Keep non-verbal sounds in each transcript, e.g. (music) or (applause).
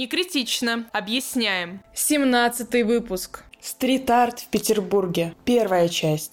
Не критично. Объясняем. 17 выпуск. Стрит-арт в Петербурге. Первая часть.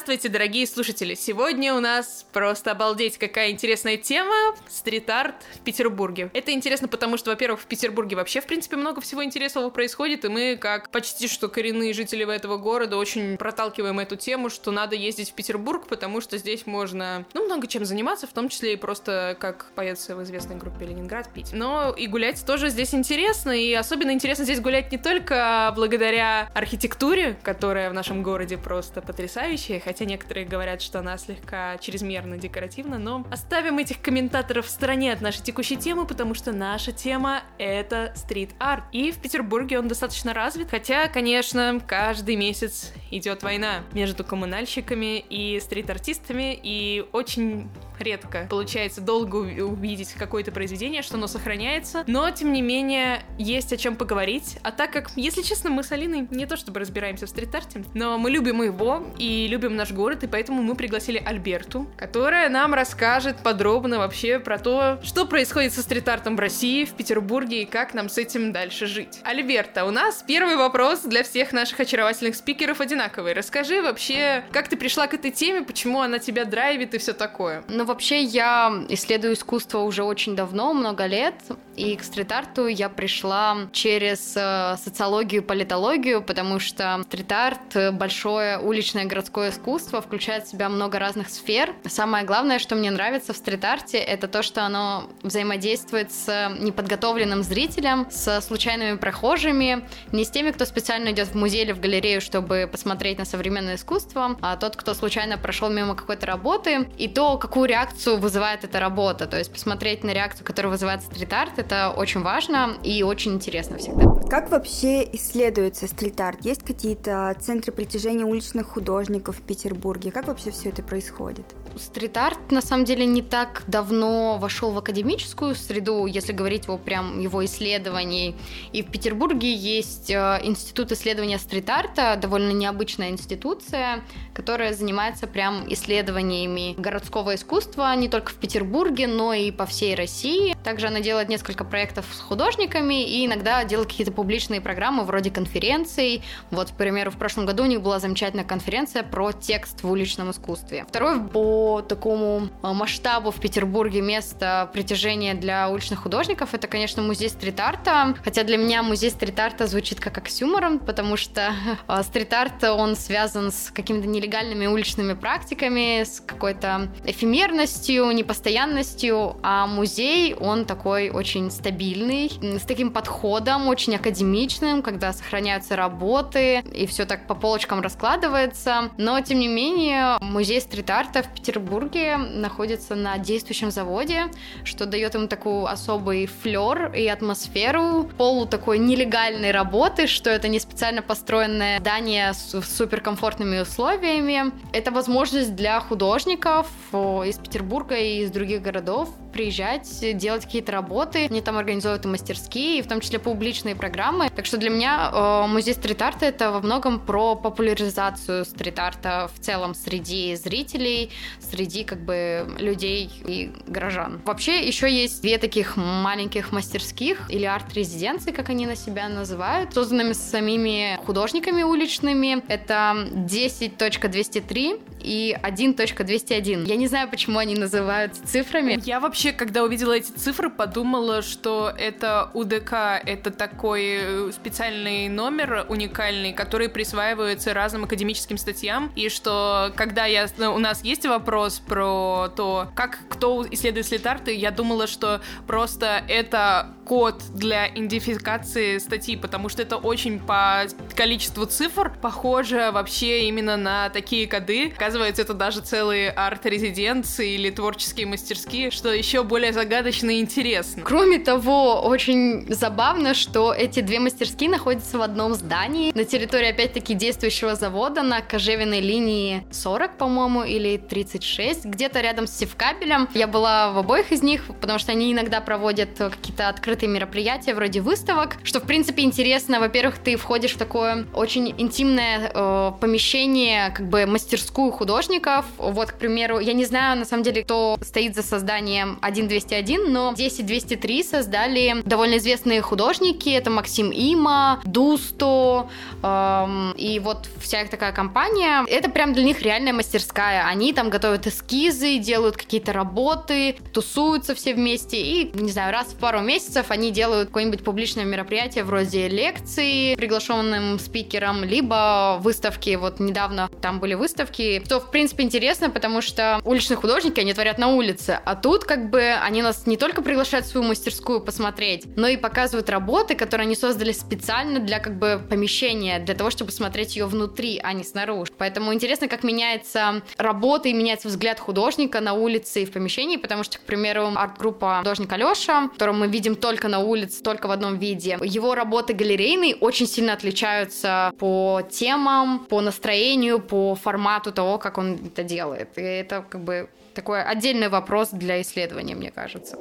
Здравствуйте, дорогие слушатели! Сегодня у нас просто обалдеть, какая интересная тема — стрит-арт в Петербурге. Это интересно, потому что, во-первых, в Петербурге вообще, в принципе, много всего интересного происходит, и мы, как почти что коренные жители этого города, очень проталкиваем эту тему, что надо ездить в Петербург, потому что здесь можно, ну, много чем заниматься, в том числе и просто, как поется в известной группе Ленинград, пить. Но и гулять тоже здесь интересно, и особенно интересно здесь гулять не только благодаря архитектуре, которая в нашем городе просто потрясающая, хотя некоторые говорят, что она слегка чрезмерно декоративна, но оставим этих комментаторов в стороне от нашей текущей темы, потому что наша тема — это стрит-арт. И в Петербурге он достаточно развит, хотя, конечно, каждый месяц идет война между коммунальщиками и стрит-артистами, и очень редко получается долго увидеть какое-то произведение, что оно сохраняется, но, тем не менее, есть о чем поговорить. А так как, если честно, мы с Алиной не то чтобы разбираемся в стрит-арте, но мы любим его и любим наш город, и поэтому мы пригласили Альберту, которая нам расскажет подробно вообще про то, что происходит со стрит-артом в России, в Петербурге и как нам с этим дальше жить. Альберта, у нас первый вопрос для всех наших очаровательных спикеров одинаковый. Расскажи вообще, как ты пришла к этой теме, почему она тебя драйвит и все такое. Ну, вообще я исследую искусство уже очень давно, много лет, и к стрит-арту я пришла через э, социологию политологию, потому что стрит-арт — большое уличное городское искусство, включает в себя много разных сфер. Самое главное, что мне нравится в стрит-арте, это то, что оно взаимодействует с неподготовленным зрителем, с случайными прохожими, не с теми, кто специально идет в музей или в галерею, чтобы посмотреть на современное искусство, а тот, кто случайно прошел мимо какой-то работы, и то, какую реакцию вызывает эта работа. То есть посмотреть на реакцию, которая вызывает стрит-арт, это очень важно и очень интересно всегда. Как вообще исследуется стрит-арт? Есть какие-то центры притяжения уличных художников в Петербурге? Как вообще все это происходит? Стрит-арт на самом деле не так давно вошел в академическую среду, если говорить о прям его исследований. И в Петербурге есть э, институт исследования стрит-арта, довольно необычная институция, которая занимается прям исследованиями городского искусства не только в Петербурге, но и по всей России. Также она делает несколько проектов с художниками и иногда делает какие-то публичные программы вроде конференций. Вот, к примеру, в прошлом году у них была замечательная конференция про текст в уличном искусстве. Второй по такому а, масштабу в Петербурге место притяжения для уличных художников, это, конечно, музей стрит-арта. Хотя для меня музей стрит-арта звучит как оксюморон, потому что а, стрит-арт, он связан с какими-то нелегальными уличными практиками, с какой-то эфемерностью, непостоянностью, а музей, он такой очень стабильный, с таким подходом, очень академичным, когда сохраняются работы, и все так по полочкам раскладывается. Но, тем не менее, музей стрит-арта в Петербурге находится на действующем заводе, что дает ему такой особый флер и атмосферу полу такой нелегальной работы, что это не специально построенное здание с суперкомфортными условиями. Это возможность для художников из Петербурга и из других городов приезжать, делать какие-то работы. Они там организуют и мастерские, и в том числе публичные программы. Так что для меня э, музей стрит-арта это во многом про популяризацию стрит-арта в целом среди зрителей, среди как бы людей и горожан. Вообще еще есть две таких маленьких мастерских или арт-резиденции, как они на себя называют, созданными самими художниками уличными. Это 10.203 и 1.201. Я не знаю, почему они называются цифрами. Я вообще, когда увидела эти цифры, подумала, что это УДК, это такой э, специальный номер уникальный, который присваивается разным академическим статьям, и что когда я, у нас есть вопрос про то, как кто исследует слитарты, я думала, что просто это код для идентификации статьи, потому что это очень по количеству цифр похоже вообще именно на такие коды. Оказывается, это даже целые арт-резиденции или творческие мастерские, что еще более загадочно и интересно. Кроме того, очень забавно, что эти две мастерские находятся в одном здании на территории, опять-таки, действующего завода на кожевенной линии 40, по-моему, или 36, где-то рядом с севкабелем. Я была в обоих из них, потому что они иногда проводят какие-то открытые мероприятия вроде выставок, что, в принципе, интересно. Во-первых, ты входишь в такое очень интимное э, помещение, как бы мастерскую художников. Вот, к примеру, я не знаю, на самом деле, кто стоит за созданием 1201, но 10203 создали довольно известные художники. Это Максим Има, Дусто, эм, и вот вся их такая компания. Это прям для них реальная мастерская. Они там готовят эскизы, делают какие-то работы, тусуются все вместе, и, не знаю, раз в пару месяцев они делают какое-нибудь публичное мероприятие вроде лекции приглашенным спикером, либо выставки. Вот недавно там были выставки, что, в принципе, интересно, потому что уличные художники, они творят на улице, а тут как бы они нас не только приглашают в свою мастерскую посмотреть, но и показывают работы, которые они создали специально для как бы помещения, для того, чтобы смотреть ее внутри, а не снаружи. Поэтому интересно, как меняется работа и меняется взгляд художника на улице и в помещении, потому что, к примеру, арт-группа художник Алеша, которого мы видим только на улице, только в одном виде, его работы галерейные очень сильно отличаются по темам, по настроению, по формату того, как он это делает. И это как бы такой отдельный вопрос для исследования, мне кажется.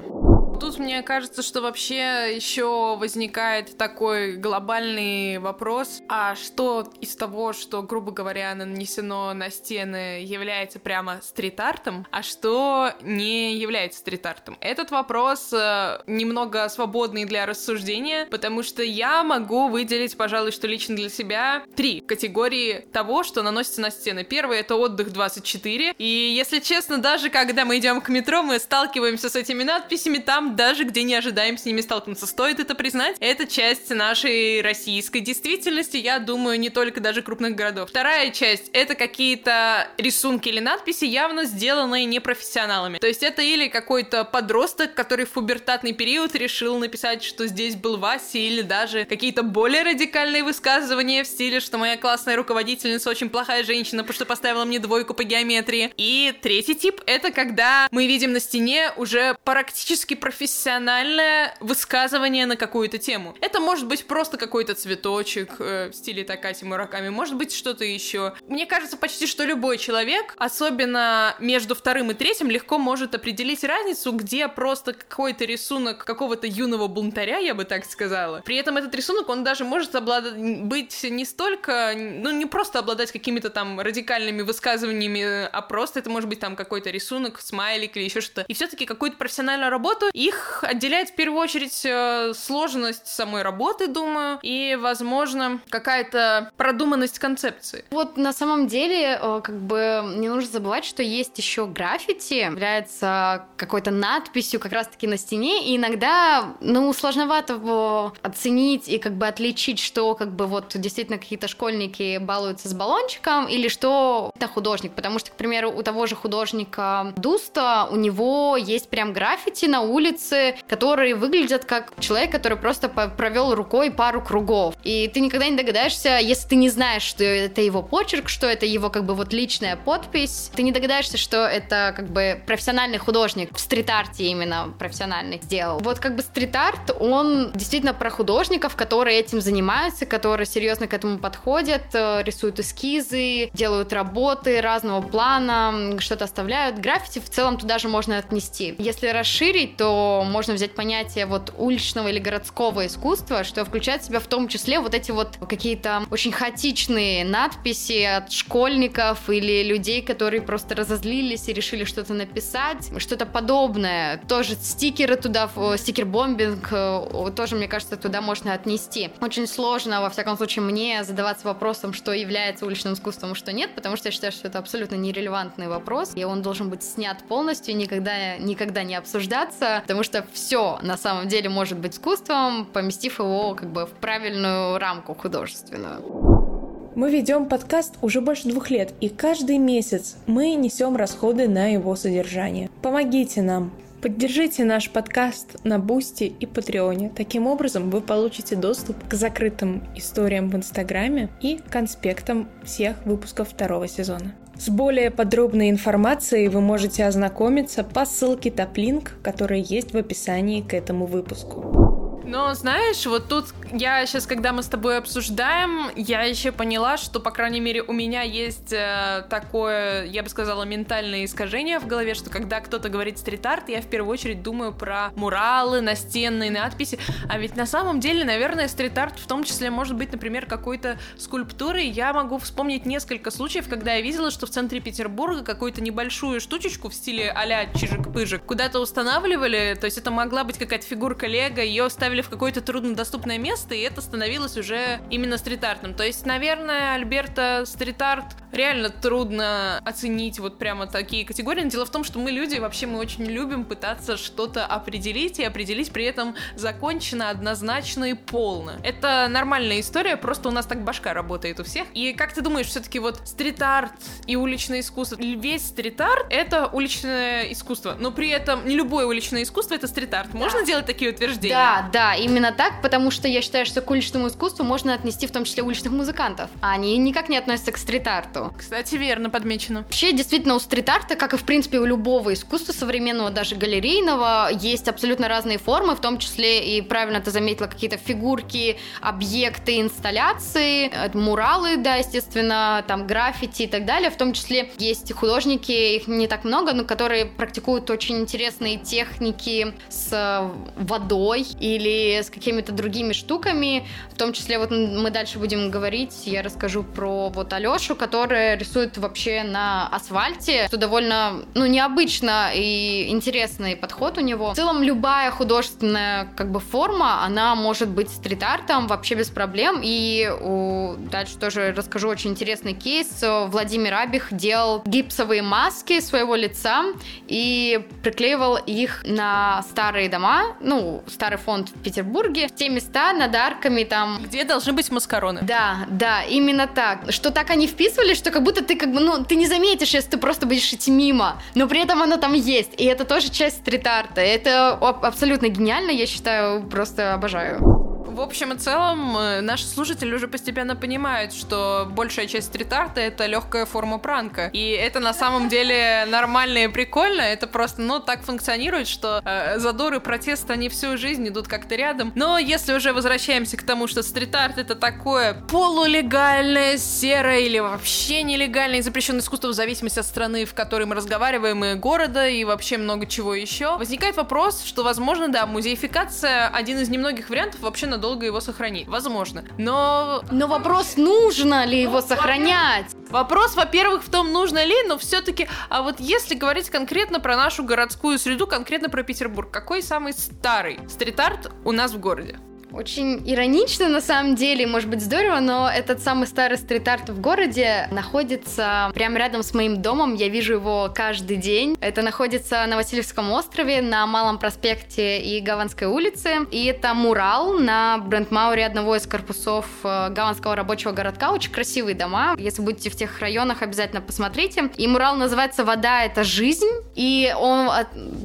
Тут мне кажется, что вообще еще возникает такой глобальный вопрос, а что из того, что, грубо говоря, нанесено на стены, является прямо стрит-артом, а что не является стрит-артом? Этот вопрос э, немного свободный для рассуждения, потому что я могу выделить, пожалуй, что лично для себя три категории того, что наносится на стены. Первый — это отдых 24, и, если честно, даже когда мы идем к метро, мы сталкиваемся с этими надписями, там даже где не ожидаем с ними столкнуться. Стоит это признать, это часть нашей российской действительности, я думаю, не только даже крупных городов. Вторая часть — это какие-то рисунки или надписи, явно сделанные непрофессионалами. То есть это или какой-то подросток, который в пубертатный период решил написать, что здесь был Вася, или даже какие-то более радикальные высказывания в стиле, что моя классная руководительница очень плохая женщина, потому что поставила мне двойку по геометрии. И третий тип — это когда мы видим на стене уже практически профессиональные профессиональное высказывание на какую-то тему. Это может быть просто какой-то цветочек э, в стиле Такати Мураками, может быть что-то еще. Мне кажется, почти что любой человек, особенно между вторым и третьим, легко может определить разницу, где просто какой-то рисунок какого-то юного бунтаря, я бы так сказала. При этом этот рисунок, он даже может обладать, быть не столько, ну не просто обладать какими-то там радикальными высказываниями, а просто это может быть там какой-то рисунок, смайлик или еще что-то. И все-таки какую-то профессиональную работу и их отделяет в первую очередь э, сложность самой работы, думаю, и, возможно, какая-то продуманность концепции. Вот на самом деле, э, как бы не нужно забывать, что есть еще граффити, является какой-то надписью как раз-таки на стене, и иногда, ну, сложновато его оценить и как бы отличить, что как бы вот действительно какие-то школьники балуются с баллончиком, или что это художник, потому что, к примеру, у того же художника Дуста, у него есть прям граффити на улице, улицы, которые выглядят как человек, который просто провел рукой пару кругов. И ты никогда не догадаешься, если ты не знаешь, что это его почерк, что это его как бы вот личная подпись, ты не догадаешься, что это как бы профессиональный художник в стрит-арте именно профессиональный сделал. Вот как бы стрит-арт, он действительно про художников, которые этим занимаются, которые серьезно к этому подходят, э, рисуют эскизы, делают работы разного плана, что-то оставляют. Граффити в целом туда же можно отнести. Если расширить, то можно взять понятие вот уличного или городского искусства, что включает в себя в том числе вот эти вот какие-то очень хаотичные надписи от школьников или людей, которые просто разозлились и решили что-то написать, что-то подобное. Тоже стикеры туда, стикер-бомбинг, э, тоже, мне кажется, туда можно отнести. Очень сложно, во всяком случае, мне задаваться вопросом, что является уличным искусством, а что нет, потому что я считаю, что это абсолютно нерелевантный вопрос, и он должен быть снят полностью, никогда, никогда не обсуждаться, потому что все на самом деле может быть искусством, поместив его как бы в правильную рамку художественную. Мы ведем подкаст уже больше двух лет, и каждый месяц мы несем расходы на его содержание. Помогите нам, Поддержите наш подкаст на Бусти и Патреоне. Таким образом, вы получите доступ к закрытым историям в Инстаграме и конспектам всех выпусков второго сезона. С более подробной информацией вы можете ознакомиться по ссылке Taplink, которая есть в описании к этому выпуску. Но знаешь, вот тут я сейчас, когда мы с тобой обсуждаем, я еще поняла, что, по крайней мере, у меня есть э, такое, я бы сказала, ментальное искажение в голове, что когда кто-то говорит стрит-арт, я в первую очередь думаю про муралы, настенные надписи. А ведь на самом деле, наверное, стрит-арт в том числе может быть, например, какой-то скульптурой. Я могу вспомнить несколько случаев, когда я видела, что в центре Петербурга какую-то небольшую штучечку в стиле а-ля чижик-пыжик куда-то устанавливали, то есть это могла быть какая-то фигурка Лего, ее ставили в какое-то труднодоступное место, и это становилось уже именно стрит-артом. То есть, наверное, Альберта стрит-арт реально трудно оценить вот прямо такие категории. Но дело в том, что мы люди, вообще мы очень любим пытаться что-то определить и определить при этом закончено, однозначно и полно. Это нормальная история, просто у нас так башка работает у всех. И как ты думаешь, все-таки вот стрит-арт и уличное искусство, весь стрит-арт — это уличное искусство, но при этом не любое уличное искусство — это стрит-арт. Можно делать такие утверждения? Да, да, именно так, потому что я считаю, что к уличному искусству можно отнести в том числе уличных музыкантов. А они никак не относятся к стрит-арту. Кстати, верно подмечено. Вообще, действительно, у стрит-арта, как и в принципе у любого искусства современного, даже галерейного, есть абсолютно разные формы, в том числе и правильно ты заметила какие-то фигурки, объекты, инсталляции, э, муралы, да, естественно, там граффити и так далее. В том числе есть художники, их не так много, но которые практикуют очень интересные техники с водой или с какими-то другими штуками. В том числе вот мы дальше будем говорить, я расскажу про вот Алешу, который рисует вообще на асфальте, что довольно, ну, необычно и интересный подход у него. В целом, любая художественная как бы форма, она может быть стрит-артом вообще без проблем. И у... дальше тоже расскажу очень интересный кейс. Владимир Абих делал гипсовые маски своего лица и приклеивал их на старые дома, ну, старый фонд Петербурге, в те места над арками там. Где должны быть маскароны. Да, да, именно так. Что так они вписывали, что как будто ты как бы, ну, ты не заметишь, если ты просто будешь идти мимо, но при этом оно там есть. И это тоже часть стрит-арта. Это абсолютно гениально, я считаю, просто обожаю. В общем и целом, э, наши слушатели уже постепенно понимают, что большая часть стрит-арта — это легкая форма пранка. И это на самом деле нормально и прикольно. Это просто, ну, так функционирует, что э, задор и протест, они всю жизнь идут как-то рядом. Но если уже возвращаемся к тому, что стрит-арт — это такое полулегальное, серое или вообще нелегальное запрещенное искусство в зависимости от страны, в которой мы разговариваем, и города, и вообще много чего еще, возникает вопрос, что, возможно, да, музеификация — один из немногих вариантов вообще надолго долго его сохранить. Возможно. Но... Но вопрос, нужно ли его сохранять? Вопрос, во-первых, в том, нужно ли, но все-таки, а вот если говорить конкретно про нашу городскую среду, конкретно про Петербург, какой самый старый стрит-арт у нас в городе? Очень иронично, на самом деле, может быть здорово, но этот самый старый стрит-арт в городе находится прямо рядом с моим домом. Я вижу его каждый день. Это находится на Васильевском острове, на Малом проспекте и Гаванской улице. И это мурал на Брендмауре одного из корпусов э, Гаванского рабочего городка. Очень красивые дома. Если будете в тех районах, обязательно посмотрите. И мурал называется «Вода — это жизнь». И он,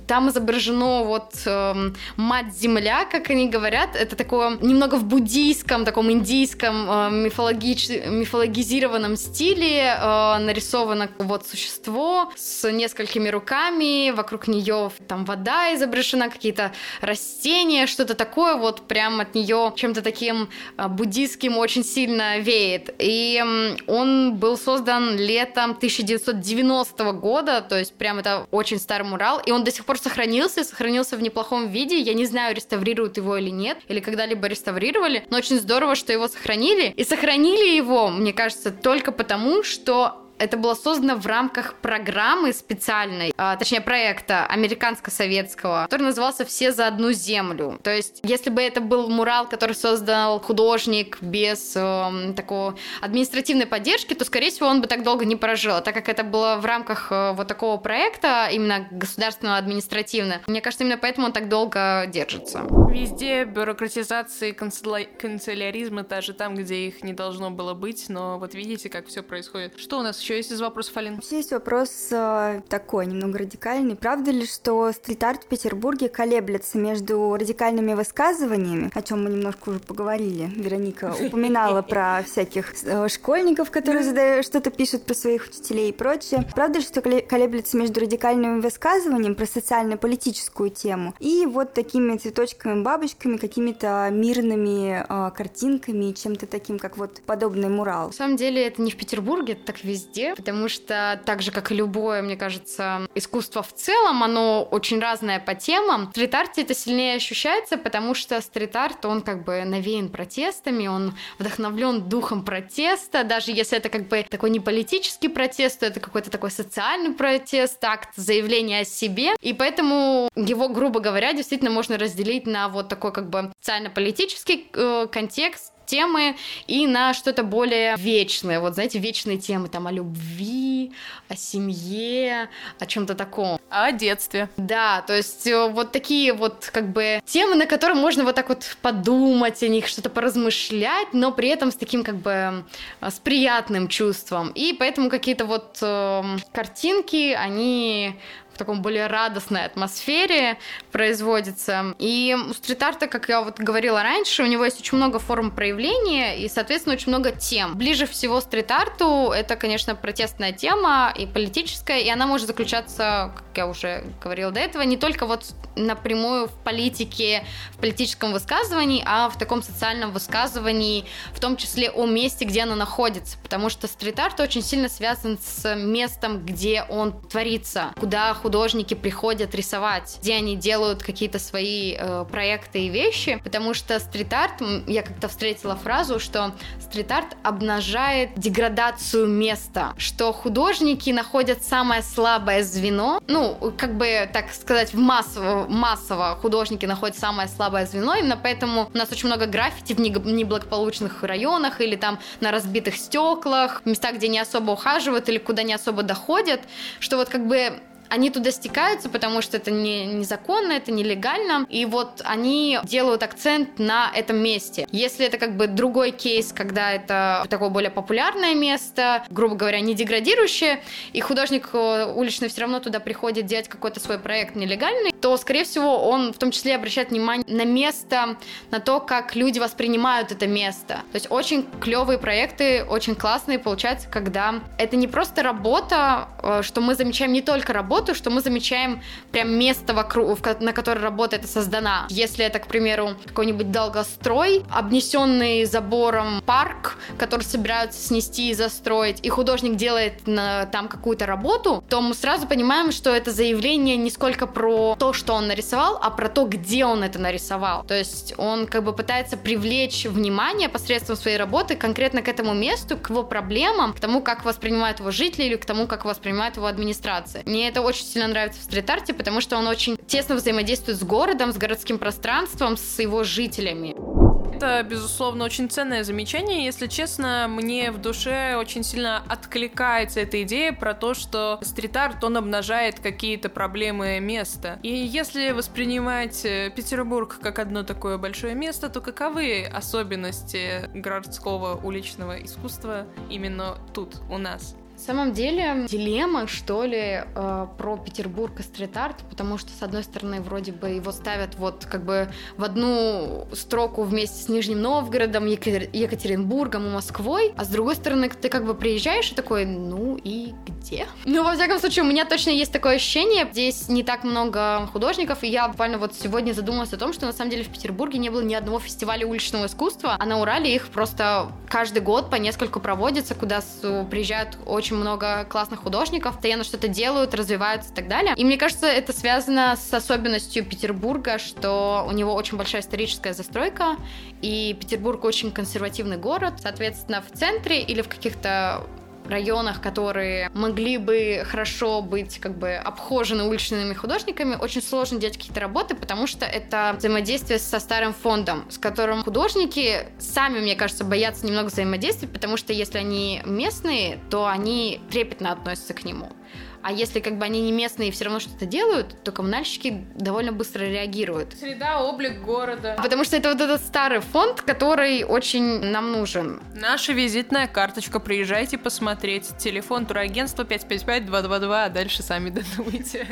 там изображено вот эм, мать-земля, как они говорят. Это такой таком немного в буддийском, таком индийском э, мифологич... мифологизированном стиле э, нарисовано вот существо с несколькими руками, вокруг нее там вода изображена, какие-то растения, что-то такое, вот прям от нее чем-то таким э, буддийским очень сильно веет. И он был создан летом 1990 года, то есть прям это очень старый мурал, и он до сих пор сохранился, сохранился в неплохом виде. Я не знаю, реставрируют его или нет, или когда когда-либо реставрировали, но очень здорово, что его сохранили. И сохранили его, мне кажется, только потому, что это было создано в рамках программы специальной, а, точнее проекта американско-советского, который назывался «Все за одну землю». То есть, если бы это был мурал, который создал художник без э, такого административной поддержки, то, скорее всего, он бы так долго не прожил. А так как это было в рамках э, вот такого проекта, именно государственного административного, мне кажется, именно поэтому он так долго держится. Везде бюрократизация и канцеляризм, даже там, где их не должно было быть, но вот видите, как все происходит. Что у нас еще есть из вопросов, Алин? Вообще есть вопрос э, такой, немного радикальный. Правда ли, что стрит-арт в Петербурге колеблется между радикальными высказываниями, о чем мы немножко уже поговорили? Вероника упоминала (laughs) про всяких э, школьников, которые что-то пишут про своих учителей и прочее. Правда ли, что колеблется между радикальными высказываниями про социально-политическую тему и вот такими цветочками, бабочками, какими-то мирными э, картинками, чем-то таким, как вот подобный мурал? На самом деле это не в Петербурге, это так везде, потому что так же, как и любое, мне кажется, искусство в целом, оно очень разное по темам. В стрит-арте это сильнее ощущается, потому что стрит-арт, он как бы навеян протестами, он вдохновлен духом протеста, даже если это как бы такой не политический протест, то это какой-то такой социальный протест, акт заявления о себе, и поэтому его, грубо говоря, действительно можно разделить на вот такой как бы социально-политический э, контекст, темы и на что-то более вечное. Вот, знаете, вечные темы там о любви, о семье, о чем-то таком. О детстве. Да, то есть э, вот такие вот как бы темы, на которые можно вот так вот подумать о них, что-то поразмышлять, но при этом с таким как бы э, с приятным чувством. И поэтому какие-то вот э, картинки, они в таком более радостной атмосфере производится. И у стрит-арта, как я вот говорила раньше, у него есть очень много форм проявления и, соответственно, очень много тем. Ближе всего стрит-арту это, конечно, протестная тема и политическая, и она может заключаться, как я уже говорила до этого, не только вот напрямую в политике, в политическом высказывании, а в таком социальном высказывании, в том числе о месте, где она находится. Потому что стрит-арт очень сильно связан с местом, где он творится, куда художники приходят рисовать, где они делают какие-то свои э, проекты и вещи, потому что стрит-арт, я как-то встретила фразу, что стрит-арт обнажает деградацию места, что художники находят самое слабое звено, ну, как бы, так сказать, в массово, массово художники находят самое слабое звено, именно поэтому у нас очень много граффити в неблагополучных районах или там на разбитых стеклах, местах, где не особо ухаживают или куда не особо доходят, что вот как бы они туда стекаются, потому что это не, незаконно, это нелегально, и вот они делают акцент на этом месте. Если это как бы другой кейс, когда это такое более популярное место, грубо говоря, не деградирующее, и художник э, уличный все равно туда приходит делать какой-то свой проект нелегальный, то, скорее всего, он в том числе обращает внимание на место, на то, как люди воспринимают это место. То есть очень клевые проекты, очень классные получаются, когда это не просто работа, э, что мы замечаем не только работу, работу, что мы замечаем прям место вокруг, на которое работа эта создана. Если это, к примеру, какой-нибудь долгострой, обнесенный забором парк, который собираются снести и застроить, и художник делает на, там какую-то работу, то мы сразу понимаем, что это заявление не сколько про то, что он нарисовал, а про то, где он это нарисовал. То есть он как бы пытается привлечь внимание посредством своей работы конкретно к этому месту, к его проблемам, к тому, как воспринимают его жители или к тому, как воспринимает его администрация. Мне это очень сильно нравится в стрит-арте, потому что он очень тесно взаимодействует с городом, с городским пространством, с его жителями. Это, безусловно, очень ценное замечание. Если честно, мне в душе очень сильно откликается эта идея про то, что стрит-арт, он обнажает какие-то проблемы места. И если воспринимать э, Петербург как одно такое большое место, то каковы особенности городского уличного искусства именно тут, у нас? Самом деле, дилемма, что ли, э, про Петербург и стрит-арт, потому что, с одной стороны, вроде бы его ставят вот как бы в одну строку вместе с Нижним Новгородом, Екатер... Екатеринбургом и Москвой, а с другой стороны, ты как бы приезжаешь и такой, ну и где? Ну, во всяком случае, у меня точно есть такое ощущение, здесь не так много художников, и я буквально вот сегодня задумалась о том, что на самом деле в Петербурге не было ни одного фестиваля уличного искусства, а на Урале их просто каждый год по нескольку проводится, куда приезжают очень очень много классных художников, постоянно что-то делают, развиваются и так далее. И мне кажется, это связано с особенностью Петербурга, что у него очень большая историческая застройка, и Петербург очень консервативный город. Соответственно, в центре или в каких-то районах, которые могли бы хорошо быть как бы обхожены уличными художниками, очень сложно делать какие-то работы, потому что это взаимодействие со старым фондом, с которым художники сами, мне кажется, боятся немного взаимодействовать, потому что если они местные, то они трепетно относятся к нему. А если как бы они не местные и все равно что-то делают, то коммунальщики довольно быстро реагируют. Среда, облик города. Потому что это вот этот старый фонд, который очень нам нужен. Наша визитная карточка. Приезжайте посмотреть. Телефон турагентства 555-222, а дальше сами (laughs) додумайте.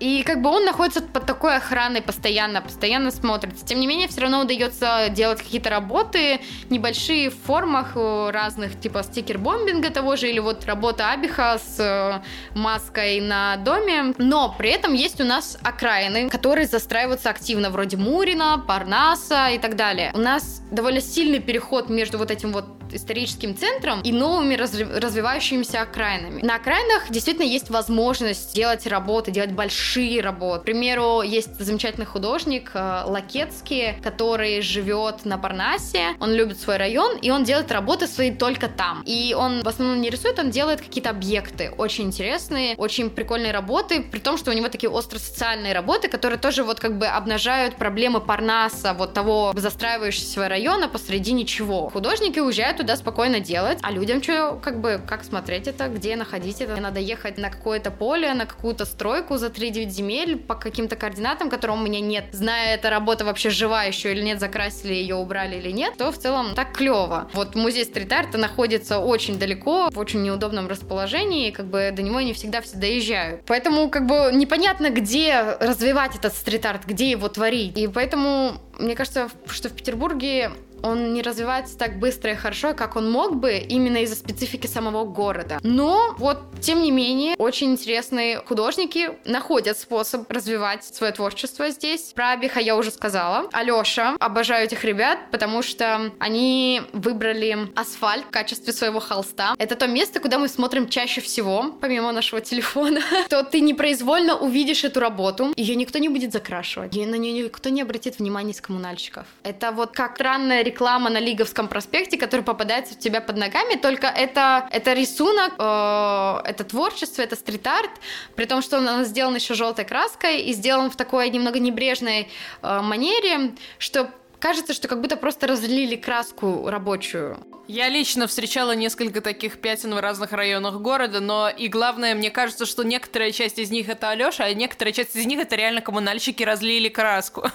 И как бы он находится под такой охраной постоянно, постоянно смотрится. Тем не менее, все равно удается делать какие-то работы небольшие в формах э, разных, типа стикер-бомбинга того же, или вот работа Абиха с э, маской на доме. Но при этом есть у нас окраины, которые застраиваются активно, вроде Мурина, Парнаса и так далее. У нас довольно сильный переход между вот этим вот историческим центром и новыми развивающимися окраинами. На окраинах действительно есть возможность делать работы, делать большие работы. К примеру, есть замечательный художник э, Лакетский, который живет на Парнасе, он любит свой район, и он делает работы свои только там. И он в основном не рисует, он делает какие-то объекты очень интересные, очень прикольные работы, при том, что у него такие остро-социальные работы, которые тоже вот как бы обнажают проблемы Парнаса, вот того застраивающегося района посреди ничего. Художники уезжают туда спокойно делать, а людям что, как бы, как смотреть это, где находить это? Надо ехать на какое-то поле, на какую-то стройку за 3-9 земель по каким-то координатам, которым у меня нет. Зная, эта работа вообще жива еще или нет, закрасили ее, убрали или нет, то в целом так клево. Вот музей стрит-арта находится очень далеко, в очень неудобном расположении, как бы до него не всегда все доезжают. Поэтому как бы непонятно, где развивать этот стрит-арт, где его творить. И поэтому мне кажется, что в Петербурге он не развивается так быстро и хорошо, как он мог бы, именно из-за специфики самого города. Но вот, тем не менее, очень интересные художники находят способ развивать свое творчество здесь. Про Абиха я уже сказала. Алёша, обожаю этих ребят, потому что они выбрали асфальт в качестве своего холста. Это то место, куда мы смотрим чаще всего, помимо нашего телефона. (laughs) То ты непроизвольно увидишь эту работу, ее никто не будет закрашивать, на нее никто не обратит внимания коммунальщиков. Это вот как странная реклама на Лиговском проспекте, которая попадается у тебя под ногами, только это, это рисунок, э, это творчество, это стрит-арт, при том, что он сделан еще желтой краской и сделан в такой немного небрежной э, манере, что кажется, что как будто просто разлили краску рабочую. Я лично встречала несколько таких пятен в разных районах города, но и главное, мне кажется, что некоторая часть из них это Алёша, а некоторая часть из них это реально коммунальщики разлили краску. (laughs)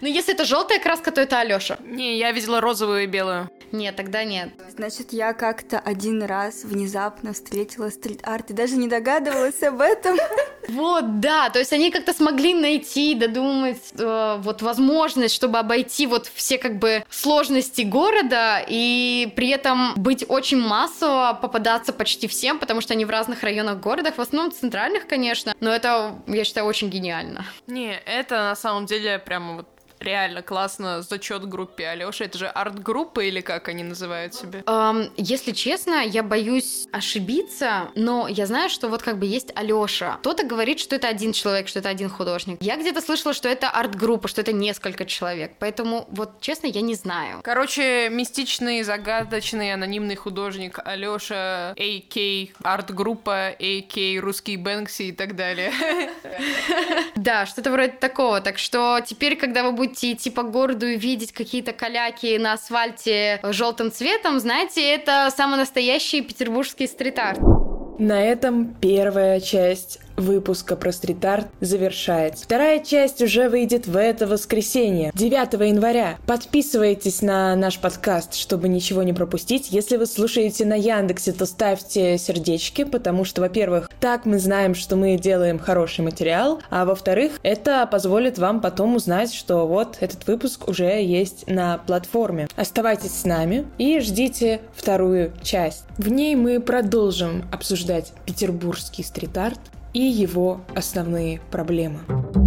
Ну, если это желтая краска, то это Алёша. Не, я видела розовую и белую. Нет, тогда нет. Значит, я как-то один раз внезапно встретила стрит-арт и даже не догадывалась об этом. (laughs) Вот, да, то есть они как-то смогли найти, додумать э, вот возможность, чтобы обойти вот все как бы сложности города и при этом быть очень массово, попадаться почти всем, потому что они в разных районах города, в основном центральных, конечно, но это, я считаю, очень гениально. Не, это на самом деле прямо вот реально классно зачет группе Алёши. Это же арт-группа или как они называют себя? Um, если честно, я боюсь ошибиться, но я знаю, что вот как бы есть Алёша. Кто-то говорит, что это один человек, что это один художник. Я где-то слышала, что это арт-группа, что это несколько человек. Поэтому вот честно, я не знаю. Короче, мистичный, загадочный, анонимный художник Алёша, А.К. арт-группа, А.К. русский Бэнкси и так далее. (laughs) Да, что-то вроде такого. Так что теперь, когда вы будете будете идти по городу и видеть какие-то каляки на асфальте желтым цветом, знаете, это самый настоящий петербургский стрит-арт. На этом первая часть выпуска про стрит-арт завершается. Вторая часть уже выйдет в это воскресенье, 9 января. Подписывайтесь на наш подкаст, чтобы ничего не пропустить. Если вы слушаете на Яндексе, то ставьте сердечки, потому что, во-первых, так мы знаем, что мы делаем хороший материал, а во-вторых, это позволит вам потом узнать, что вот этот выпуск уже есть на платформе. Оставайтесь с нами и ждите вторую часть. В ней мы продолжим обсуждать петербургский стрит-арт, и его основные проблемы.